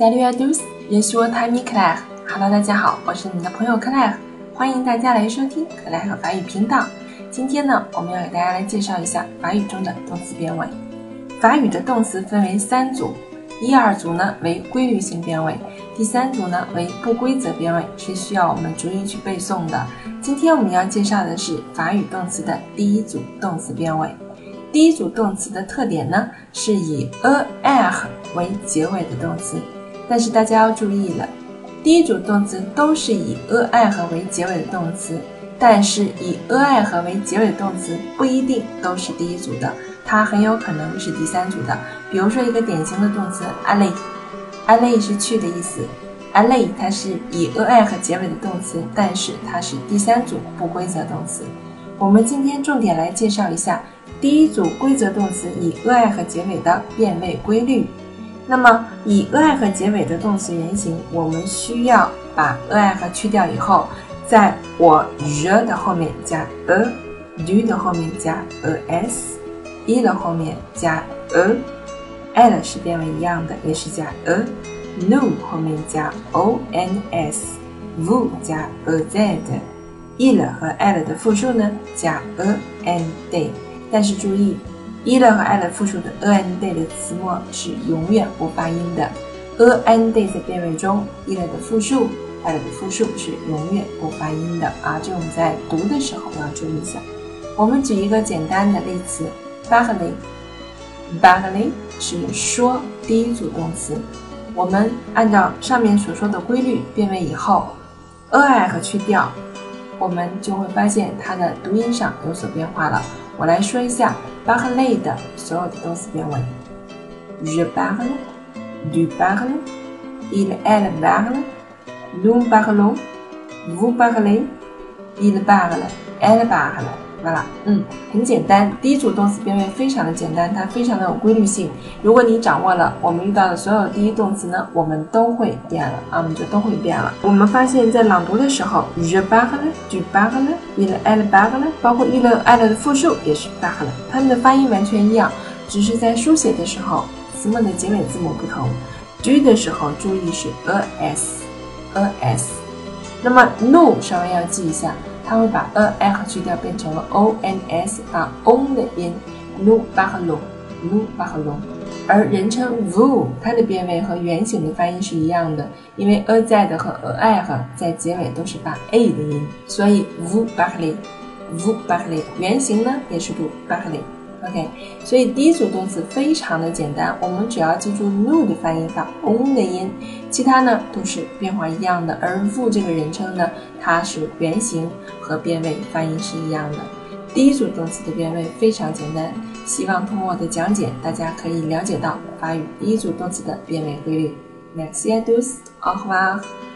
Salut à tous, je suis Tammy Claire. Hello，大家好，我是你的朋友 Claire，欢迎大家来收听 Claire 法语频道。今天呢，我们要给大家来介绍一下法语中的动词变位。法语的动词分为三组，一二组呢为规律性变位，第三组呢为不规则变位，是需要我们逐一去背诵的。今天我们要介绍的是法语动词的第一组动词变位。第一组动词的特点呢，是以 a r 为结尾的动词。但是大家要注意了，第一组动词都是以 a r 为结尾的动词，但是以 a r 为结尾的动词不一定都是第一组的，它很有可能是第三组的。比如说一个典型的动词，ale，ale 是去的意思，ale 它是以 a r 结尾的动词，但是它是第三组不规则动词。我们今天重点来介绍一下。第一组规则动词以 a i 和结尾的变位规律。那么以 a 和结尾的动词原形，我们需要把 a 和去掉以后，在我 r 的后面加 a，do 的后面加 as，e 的后面加 a，l 是变为一样的，也是加 a，no 后面加 ons，v 加 az，il 和 l 的复数呢加 a and day。但是注意，e 了和 l 复数的 a n day 的词末是永远不发音的。a n day 在变位中，e 了的复数，l 的复数是永远不发音的啊！这我们在读的时候要注意一下。我们举一个简单的例词，parler，parler 是说第一组动词。我们按照上面所说的规律变位以后，a i 和去掉，我们就会发现它的读音上有所变化了。我来说一下 parler 的所有的动词变位：je parle, tu parles, il elle parle, nous parlons, vous parlez, il parle, elle parle。 完了，嗯，很简单。第一组动词变位非常的简单，它非常的有规律性。如果你掌握了我们遇到的所有第一动词呢，我们都会变了啊，我们就都会变了。我们发现，在朗读的时候，je parle, tu parles, il elle parle，包括 il elle 的复数也是 b a g l e 它们的发音完全一样，只是在书写的时候词末的结尾字母不同。do 的时候注意是 a s a s，那么 no 稍微要记一下。它会把 a h 去掉，变成了 o n s，把 on 的音，nu 巴和 lu，nu 巴和 lu。而人称 vu，它的变位和原型的发音是一样的，因为 a 在的和 a i 在结尾都是发 a 的音，所以 vu barley，vu barley，原型呢也是读 barley。OK，所以第一组动词非常的简单，我们只要记住 nu 的发音法 on 的音，其他呢都是变化一样的。而 v 这个人称呢，它是原形和变位发音是一样的。第一组动词的变位非常简单，希望通过我的讲解，大家可以了解到法语第一组动词的变位规律。Merci à tous，au revoir。